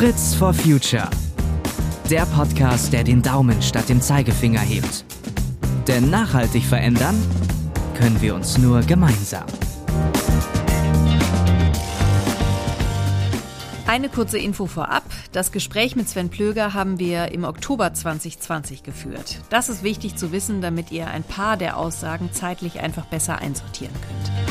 Fritz for Future. Der Podcast, der den Daumen statt dem Zeigefinger hebt. Denn nachhaltig verändern können wir uns nur gemeinsam. Eine kurze Info vorab. Das Gespräch mit Sven Plöger haben wir im Oktober 2020 geführt. Das ist wichtig zu wissen, damit ihr ein paar der Aussagen zeitlich einfach besser einsortieren könnt.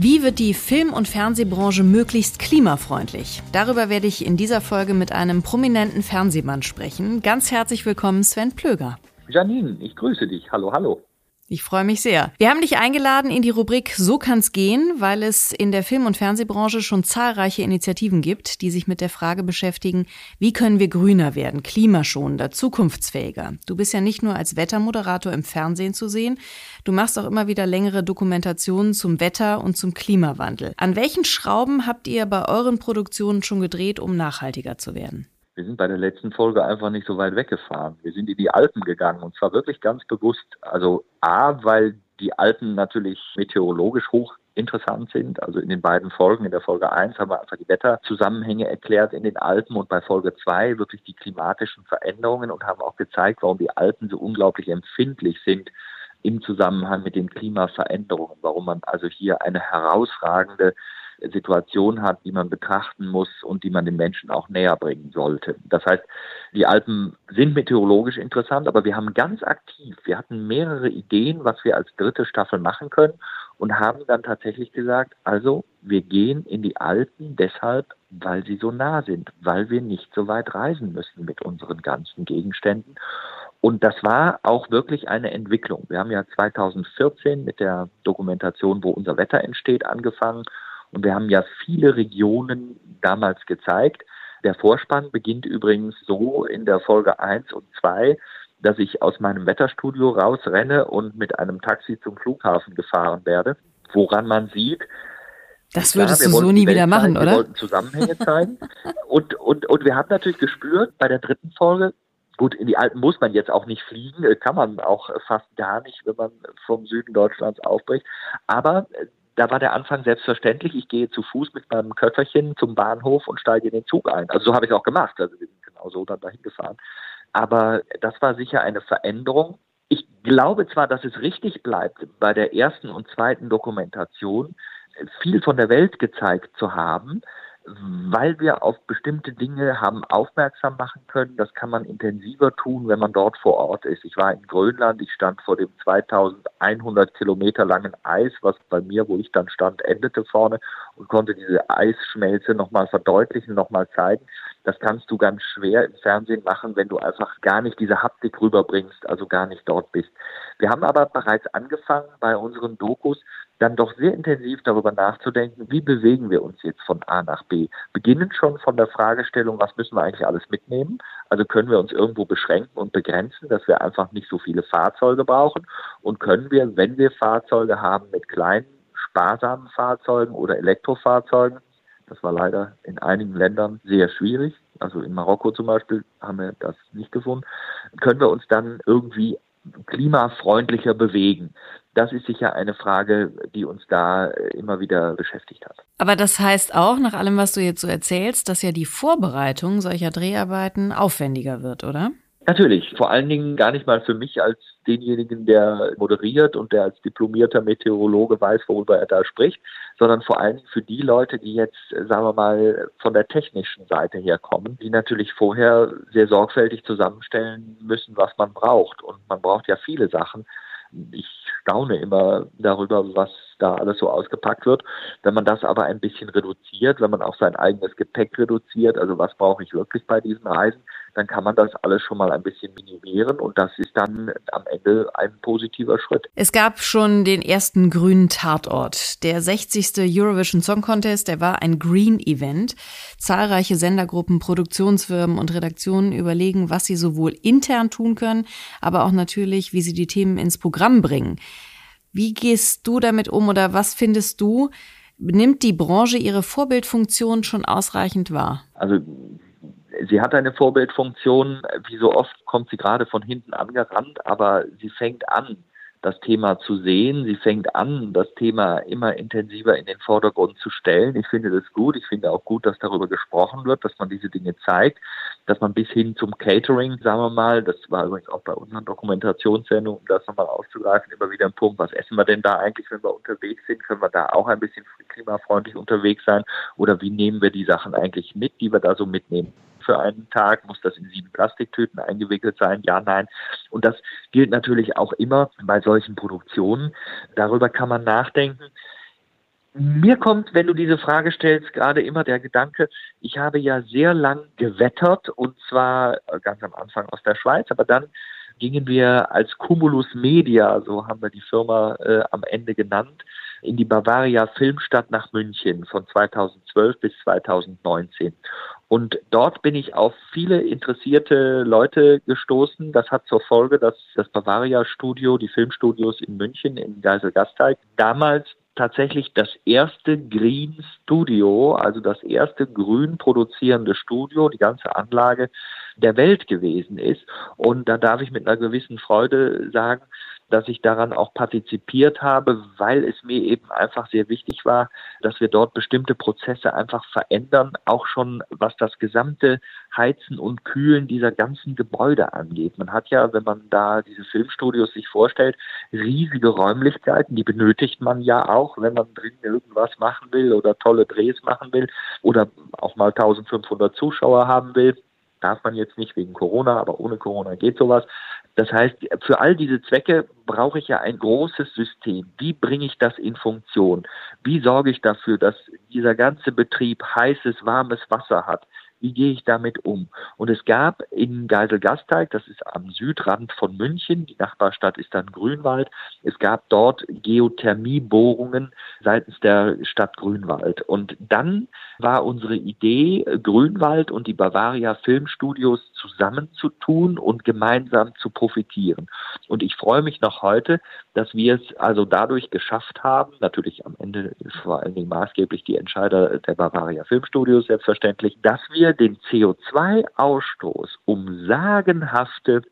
Wie wird die Film- und Fernsehbranche möglichst klimafreundlich? Darüber werde ich in dieser Folge mit einem prominenten Fernsehmann sprechen. Ganz herzlich willkommen, Sven Plöger. Janine, ich grüße dich. Hallo, hallo. Ich freue mich sehr. Wir haben dich eingeladen in die Rubrik So kann's gehen, weil es in der Film- und Fernsehbranche schon zahlreiche Initiativen gibt, die sich mit der Frage beschäftigen, wie können wir grüner werden, klimaschonender, zukunftsfähiger. Du bist ja nicht nur als Wettermoderator im Fernsehen zu sehen, du machst auch immer wieder längere Dokumentationen zum Wetter und zum Klimawandel. An welchen Schrauben habt ihr bei euren Produktionen schon gedreht, um nachhaltiger zu werden? Wir sind bei der letzten Folge einfach nicht so weit weggefahren. Wir sind in die Alpen gegangen und zwar wirklich ganz bewusst. Also A, weil die Alpen natürlich meteorologisch hoch interessant sind. Also in den beiden Folgen, in der Folge 1 haben wir einfach die Wetterzusammenhänge erklärt in den Alpen und bei Folge 2 wirklich die klimatischen Veränderungen und haben auch gezeigt, warum die Alpen so unglaublich empfindlich sind im Zusammenhang mit den Klimaveränderungen, warum man also hier eine herausragende Situation hat, die man betrachten muss und die man den Menschen auch näher bringen sollte. Das heißt, die Alpen sind meteorologisch interessant, aber wir haben ganz aktiv, wir hatten mehrere Ideen, was wir als dritte Staffel machen können und haben dann tatsächlich gesagt, also wir gehen in die Alpen deshalb, weil sie so nah sind, weil wir nicht so weit reisen müssen mit unseren ganzen Gegenständen. Und das war auch wirklich eine Entwicklung. Wir haben ja 2014 mit der Dokumentation, wo unser Wetter entsteht, angefangen und wir haben ja viele Regionen damals gezeigt. Der Vorspann beginnt übrigens so in der Folge 1 und 2, dass ich aus meinem Wetterstudio rausrenne und mit einem Taxi zum Flughafen gefahren werde, woran man sieht, das würdest Klar, du so nie wieder machen, zeigen, oder? Wir wollten Zusammenhänge zeigen. und, und, und wir haben natürlich gespürt bei der dritten Folge, gut, in die Alpen muss man jetzt auch nicht fliegen, kann man auch fast gar nicht, wenn man vom Süden Deutschlands aufbricht. Aber da war der Anfang selbstverständlich. Ich gehe zu Fuß mit meinem Köfferchen zum Bahnhof und steige in den Zug ein. Also so habe ich auch gemacht. Also wir sind genau so dann dahin gefahren. Aber das war sicher eine Veränderung. Ich glaube zwar, dass es richtig bleibt, bei der ersten und zweiten Dokumentation viel von der Welt gezeigt zu haben, weil wir auf bestimmte Dinge haben aufmerksam machen können. Das kann man intensiver tun, wenn man dort vor Ort ist. Ich war in Grönland, ich stand vor dem 2100 Kilometer langen Eis, was bei mir, wo ich dann stand, endete vorne und konnte diese Eisschmelze nochmal verdeutlichen, nochmal zeigen. Das kannst du ganz schwer im Fernsehen machen, wenn du einfach gar nicht diese Haptik rüberbringst, also gar nicht dort bist. Wir haben aber bereits angefangen bei unseren Dokus dann doch sehr intensiv darüber nachzudenken, wie bewegen wir uns jetzt von A nach B. Beginnen schon von der Fragestellung, was müssen wir eigentlich alles mitnehmen? Also können wir uns irgendwo beschränken und begrenzen, dass wir einfach nicht so viele Fahrzeuge brauchen? Und können wir, wenn wir Fahrzeuge haben mit kleinen, sparsamen Fahrzeugen oder Elektrofahrzeugen, das war leider in einigen Ländern sehr schwierig. Also in Marokko zum Beispiel haben wir das nicht gefunden. Können wir uns dann irgendwie klimafreundlicher bewegen? Das ist sicher eine Frage, die uns da immer wieder beschäftigt hat. Aber das heißt auch, nach allem, was du jetzt so erzählst, dass ja die Vorbereitung solcher Dreharbeiten aufwendiger wird, oder? Natürlich, vor allen Dingen gar nicht mal für mich als denjenigen, der moderiert und der als diplomierter Meteorologe weiß, worüber er da spricht, sondern vor allen Dingen für die Leute, die jetzt, sagen wir mal, von der technischen Seite her kommen, die natürlich vorher sehr sorgfältig zusammenstellen müssen, was man braucht. Und man braucht ja viele Sachen. Ich staune immer darüber, was da alles so ausgepackt wird. Wenn man das aber ein bisschen reduziert, wenn man auch sein eigenes Gepäck reduziert, also was brauche ich wirklich bei diesen Reisen, dann kann man das alles schon mal ein bisschen minimieren und das ist dann am Ende ein positiver Schritt. Es gab schon den ersten grünen Tatort. Der 60. Eurovision Song Contest, der war ein Green Event. Zahlreiche Sendergruppen, Produktionsfirmen und Redaktionen überlegen, was sie sowohl intern tun können, aber auch natürlich, wie sie die Themen ins Programm bringen. Wie gehst du damit um oder was findest du? Nimmt die Branche ihre Vorbildfunktion schon ausreichend wahr? Also sie hat eine Vorbildfunktion. Wie so oft kommt sie gerade von hinten angerannt, aber sie fängt an, das Thema zu sehen. Sie fängt an, das Thema immer intensiver in den Vordergrund zu stellen. Ich finde das gut. Ich finde auch gut, dass darüber gesprochen wird, dass man diese Dinge zeigt, dass man bis hin zum Catering, sagen wir mal, das war übrigens auch bei unseren Dokumentationssendungen, um das nochmal auszugreifen, immer wieder ein Punkt, was essen wir denn da eigentlich, wenn wir unterwegs sind? Können wir da auch ein bisschen klimafreundlich unterwegs sein? Oder wie nehmen wir die Sachen eigentlich mit, die wir da so mitnehmen? Für einen Tag? Muss das in sieben Plastiktüten eingewickelt sein? Ja, nein. Und das gilt natürlich auch immer bei solchen Produktionen. Darüber kann man nachdenken. Mir kommt, wenn du diese Frage stellst, gerade immer der Gedanke, ich habe ja sehr lang gewettert und zwar ganz am Anfang aus der Schweiz, aber dann gingen wir als Cumulus Media, so haben wir die Firma äh, am Ende genannt, in die Bavaria Filmstadt nach München von 2012 bis 2019. Und dort bin ich auf viele interessierte Leute gestoßen. Das hat zur Folge, dass das Bavaria Studio, die Filmstudios in München, in Geisel-Gasteig, damals tatsächlich das erste Green Studio, also das erste grün produzierende Studio, die ganze Anlage der Welt gewesen ist. Und da darf ich mit einer gewissen Freude sagen, dass ich daran auch partizipiert habe, weil es mir eben einfach sehr wichtig war, dass wir dort bestimmte Prozesse einfach verändern, auch schon was das gesamte Heizen und Kühlen dieser ganzen Gebäude angeht. Man hat ja, wenn man da diese Filmstudios sich vorstellt, riesige Räumlichkeiten, die benötigt man ja auch, wenn man drin irgendwas machen will oder tolle Drehs machen will oder auch mal 1500 Zuschauer haben will darf man jetzt nicht wegen Corona, aber ohne Corona geht sowas. Das heißt, für all diese Zwecke brauche ich ja ein großes System. Wie bringe ich das in Funktion? Wie sorge ich dafür, dass dieser ganze Betrieb heißes, warmes Wasser hat? Wie gehe ich damit um? Und es gab in Geiselgasteig, das ist am Südrand von München, die Nachbarstadt ist dann Grünwald, es gab dort Geothermiebohrungen seitens der Stadt Grünwald. Und dann war unsere Idee, Grünwald und die Bavaria Filmstudios zusammenzutun und gemeinsam zu profitieren. Und ich freue mich noch heute, dass wir es also dadurch geschafft haben, natürlich am Ende vor allen Dingen maßgeblich die Entscheider der Bavaria Filmstudios selbstverständlich, dass wir den CO2-Ausstoß um sagenhafte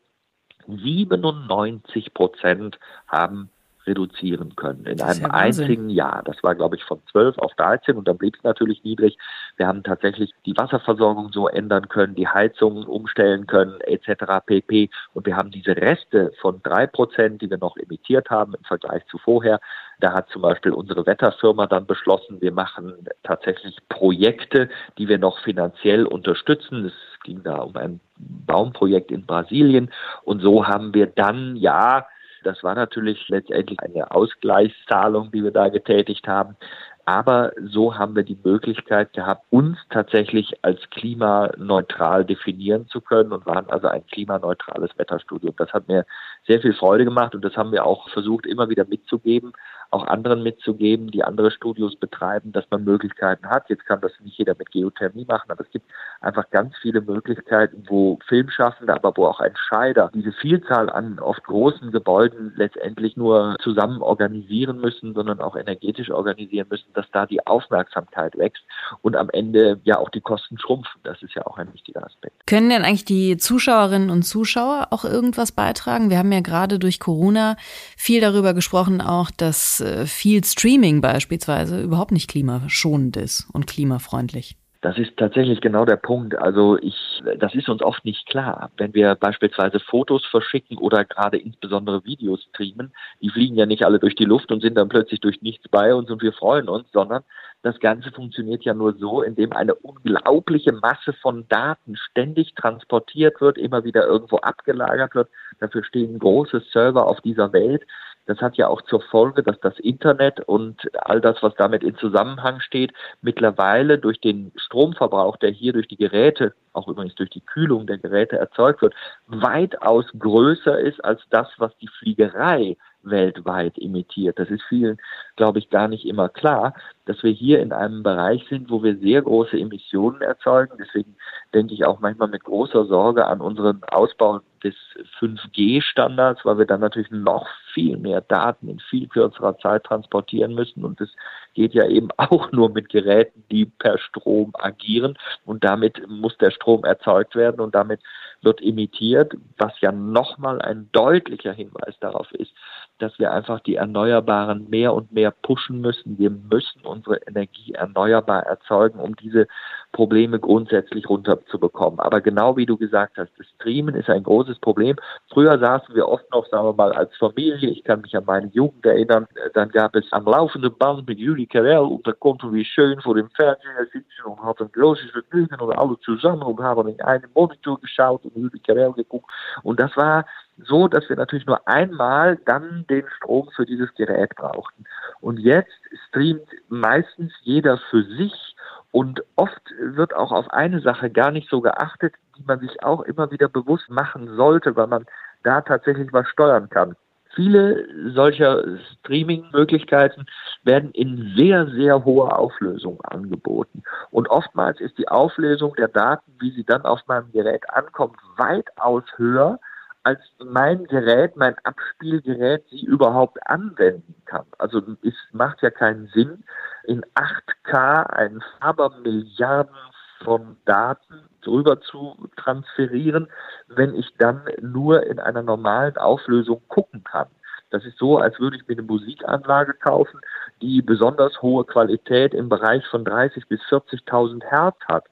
97 Prozent haben reduzieren können in einem ja einzigen Jahr. Das war, glaube ich, von 12 auf 13 und dann blieb es natürlich niedrig. Wir haben tatsächlich die Wasserversorgung so ändern können, die Heizungen umstellen können, etc. pp. Und wir haben diese Reste von drei Prozent, die wir noch emittiert haben im Vergleich zu vorher. Da hat zum Beispiel unsere Wetterfirma dann beschlossen, wir machen tatsächlich Projekte, die wir noch finanziell unterstützen. Es ging da um ein Baumprojekt in Brasilien. Und so haben wir dann, ja, das war natürlich letztendlich eine Ausgleichszahlung, die wir da getätigt haben. Aber so haben wir die Möglichkeit gehabt, uns tatsächlich als klimaneutral definieren zu können und waren also ein klimaneutrales Wetterstudio. Das hat mir sehr viel Freude gemacht und das haben wir auch versucht, immer wieder mitzugeben auch anderen mitzugeben, die andere Studios betreiben, dass man Möglichkeiten hat. Jetzt kann das nicht jeder mit Geothermie machen, aber es gibt einfach ganz viele Möglichkeiten, wo Filmschaffende, aber wo auch Entscheider diese Vielzahl an oft großen Gebäuden letztendlich nur zusammen organisieren müssen, sondern auch energetisch organisieren müssen, dass da die Aufmerksamkeit wächst und am Ende ja auch die Kosten schrumpfen. Das ist ja auch ein wichtiger Aspekt. Können denn eigentlich die Zuschauerinnen und Zuschauer auch irgendwas beitragen? Wir haben ja gerade durch Corona viel darüber gesprochen, auch dass äh, viel Streaming beispielsweise überhaupt nicht klimaschonend ist und klimafreundlich. Das ist tatsächlich genau der Punkt. Also ich, das ist uns oft nicht klar. Wenn wir beispielsweise Fotos verschicken oder gerade insbesondere Videos streamen, die fliegen ja nicht alle durch die Luft und sind dann plötzlich durch nichts bei uns und wir freuen uns, sondern das Ganze funktioniert ja nur so, indem eine unglaubliche Masse von Daten ständig transportiert wird, immer wieder irgendwo abgelagert wird. Dafür stehen große Server auf dieser Welt. Das hat ja auch zur Folge, dass das Internet und all das, was damit in Zusammenhang steht, mittlerweile durch den Stromverbrauch, der hier durch die Geräte, auch übrigens durch die Kühlung der Geräte erzeugt wird, weitaus größer ist als das, was die Fliegerei weltweit imitiert. Das ist vielen, glaube ich, gar nicht immer klar. Dass wir hier in einem Bereich sind, wo wir sehr große Emissionen erzeugen. Deswegen denke ich auch manchmal mit großer Sorge an unseren Ausbau des 5G-Standards, weil wir dann natürlich noch viel mehr Daten in viel kürzerer Zeit transportieren müssen. Und das geht ja eben auch nur mit Geräten, die per Strom agieren. Und damit muss der Strom erzeugt werden und damit wird imitiert, was ja nochmal ein deutlicher Hinweis darauf ist, dass wir einfach die Erneuerbaren mehr und mehr pushen müssen. Wir müssen unsere Energie erneuerbar erzeugen, um diese Probleme grundsätzlich runterzubekommen. Aber genau wie du gesagt hast, das Streamen ist ein großes Problem. Früher saßen wir oft noch, sagen wir mal, als Familie. Ich kann mich an meine Jugend erinnern. Dann gab es am laufenden Band mit Julie Carell und da konnten wir schön vor dem Fernseher sitzen und hatten großes Vergnügen und alle zusammen und haben in einen Monitor geschaut und Julie Carell geguckt. Und das war so, dass wir natürlich nur einmal dann den Strom für dieses Gerät brauchten. Und jetzt streamt meistens jeder für sich und oft wird auch auf eine Sache gar nicht so geachtet, die man sich auch immer wieder bewusst machen sollte, weil man da tatsächlich was steuern kann. Viele solcher Streaming-Möglichkeiten werden in sehr, sehr hoher Auflösung angeboten. Und oftmals ist die Auflösung der Daten, wie sie dann auf meinem Gerät ankommt, weitaus höher, als mein Gerät, mein Abspielgerät sie überhaupt anwenden kann. Also es macht ja keinen Sinn, in 8K ein Fabermilliarden von Daten drüber zu transferieren, wenn ich dann nur in einer normalen Auflösung gucken kann. Das ist so, als würde ich mir eine Musikanlage kaufen, die besonders hohe Qualität im Bereich von 30 bis 40.000 Hertz hat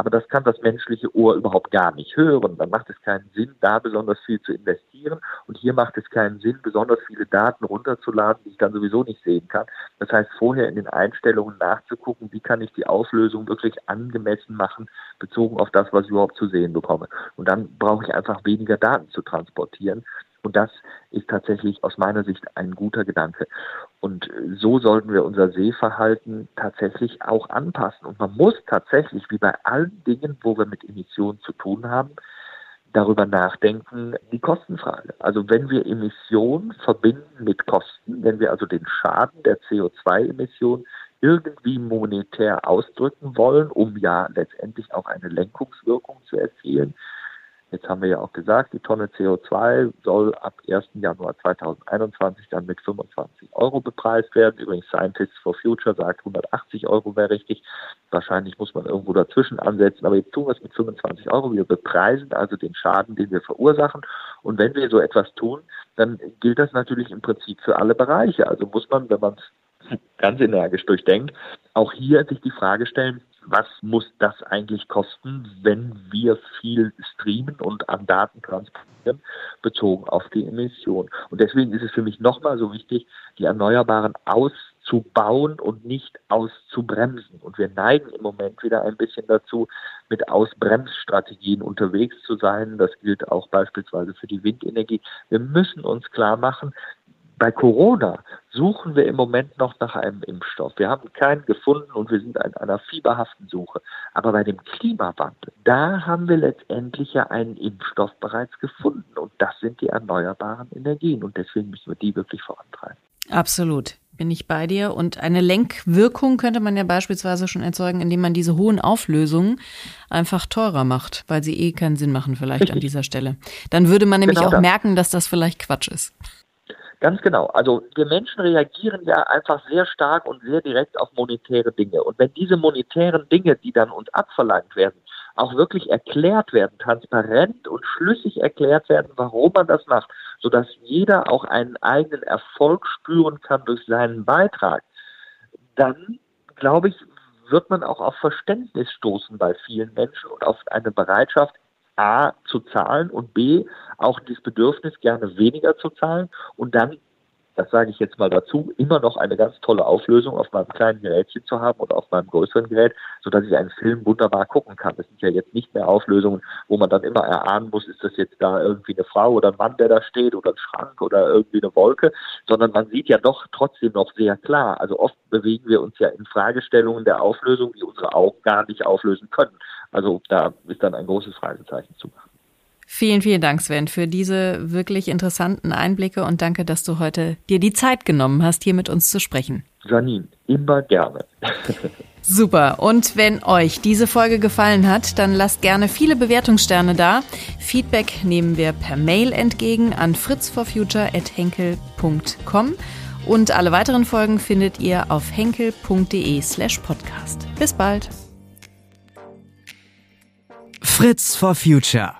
aber das kann das menschliche Ohr überhaupt gar nicht hören. Dann macht es keinen Sinn, da besonders viel zu investieren. Und hier macht es keinen Sinn, besonders viele Daten runterzuladen, die ich dann sowieso nicht sehen kann. Das heißt, vorher in den Einstellungen nachzugucken, wie kann ich die Auflösung wirklich angemessen machen, bezogen auf das, was ich überhaupt zu sehen bekomme. Und dann brauche ich einfach weniger Daten zu transportieren. Und das ist tatsächlich aus meiner Sicht ein guter Gedanke. Und so sollten wir unser Sehverhalten tatsächlich auch anpassen. Und man muss tatsächlich, wie bei allen Dingen, wo wir mit Emissionen zu tun haben, darüber nachdenken, die Kostenfrage. Also wenn wir Emissionen verbinden mit Kosten, wenn wir also den Schaden der CO2-Emissionen irgendwie monetär ausdrücken wollen, um ja letztendlich auch eine Lenkungswirkung zu erzielen, Jetzt haben wir ja auch gesagt, die Tonne CO2 soll ab 1. Januar 2021 dann mit 25 Euro bepreist werden. Übrigens Scientists for Future sagt 180 Euro wäre richtig. Wahrscheinlich muss man irgendwo dazwischen ansetzen. Aber jetzt tun wir es mit 25 Euro. Wir bepreisen also den Schaden, den wir verursachen. Und wenn wir so etwas tun, dann gilt das natürlich im Prinzip für alle Bereiche. Also muss man, wenn man es ganz energisch durchdenkt, auch hier sich die Frage stellen, was muss das eigentlich kosten, wenn wir viel streamen und an Daten transportieren, bezogen auf die Emission. Und deswegen ist es für mich nochmal so wichtig, die Erneuerbaren auszubauen und nicht auszubremsen. Und wir neigen im Moment wieder ein bisschen dazu, mit Ausbremsstrategien unterwegs zu sein. Das gilt auch beispielsweise für die Windenergie. Wir müssen uns klar machen, bei Corona suchen wir im Moment noch nach einem Impfstoff. Wir haben keinen gefunden und wir sind in einer fieberhaften Suche. Aber bei dem Klimawandel, da haben wir letztendlich ja einen Impfstoff bereits gefunden. Und das sind die erneuerbaren Energien. Und deswegen müssen wir die wirklich vorantreiben. Absolut. Bin ich bei dir. Und eine Lenkwirkung könnte man ja beispielsweise schon erzeugen, indem man diese hohen Auflösungen einfach teurer macht, weil sie eh keinen Sinn machen vielleicht Richtig. an dieser Stelle. Dann würde man nämlich genau auch das. merken, dass das vielleicht Quatsch ist. Ganz genau. Also wir Menschen reagieren ja einfach sehr stark und sehr direkt auf monetäre Dinge. Und wenn diese monetären Dinge, die dann uns abverlangt werden, auch wirklich erklärt werden, transparent und schlüssig erklärt werden, warum man das macht, sodass jeder auch einen eigenen Erfolg spüren kann durch seinen Beitrag, dann glaube ich, wird man auch auf Verständnis stoßen bei vielen Menschen und auf eine Bereitschaft, A zu zahlen und B auch das Bedürfnis, gerne weniger zu zahlen und dann das sage ich jetzt mal dazu, immer noch eine ganz tolle Auflösung auf meinem kleinen Gerätchen zu haben oder auf meinem größeren Gerät, sodass ich einen Film wunderbar gucken kann. Das sind ja jetzt nicht mehr Auflösungen, wo man dann immer erahnen muss, ist das jetzt da irgendwie eine Frau oder ein Mann, der da steht oder ein Schrank oder irgendwie eine Wolke, sondern man sieht ja doch trotzdem noch sehr klar. Also oft bewegen wir uns ja in Fragestellungen der Auflösung, die unsere Augen gar nicht auflösen können. Also da ist dann ein großes Fragezeichen zu machen. Vielen, vielen Dank, Sven, für diese wirklich interessanten Einblicke und danke, dass du heute dir die Zeit genommen hast, hier mit uns zu sprechen. Janine, immer gerne. Super. Und wenn euch diese Folge gefallen hat, dann lasst gerne viele Bewertungssterne da. Feedback nehmen wir per Mail entgegen an fritzforfuture.henkel.com. Und alle weiteren Folgen findet ihr auf henkel.de slash podcast. Bis bald. Fritz for Future.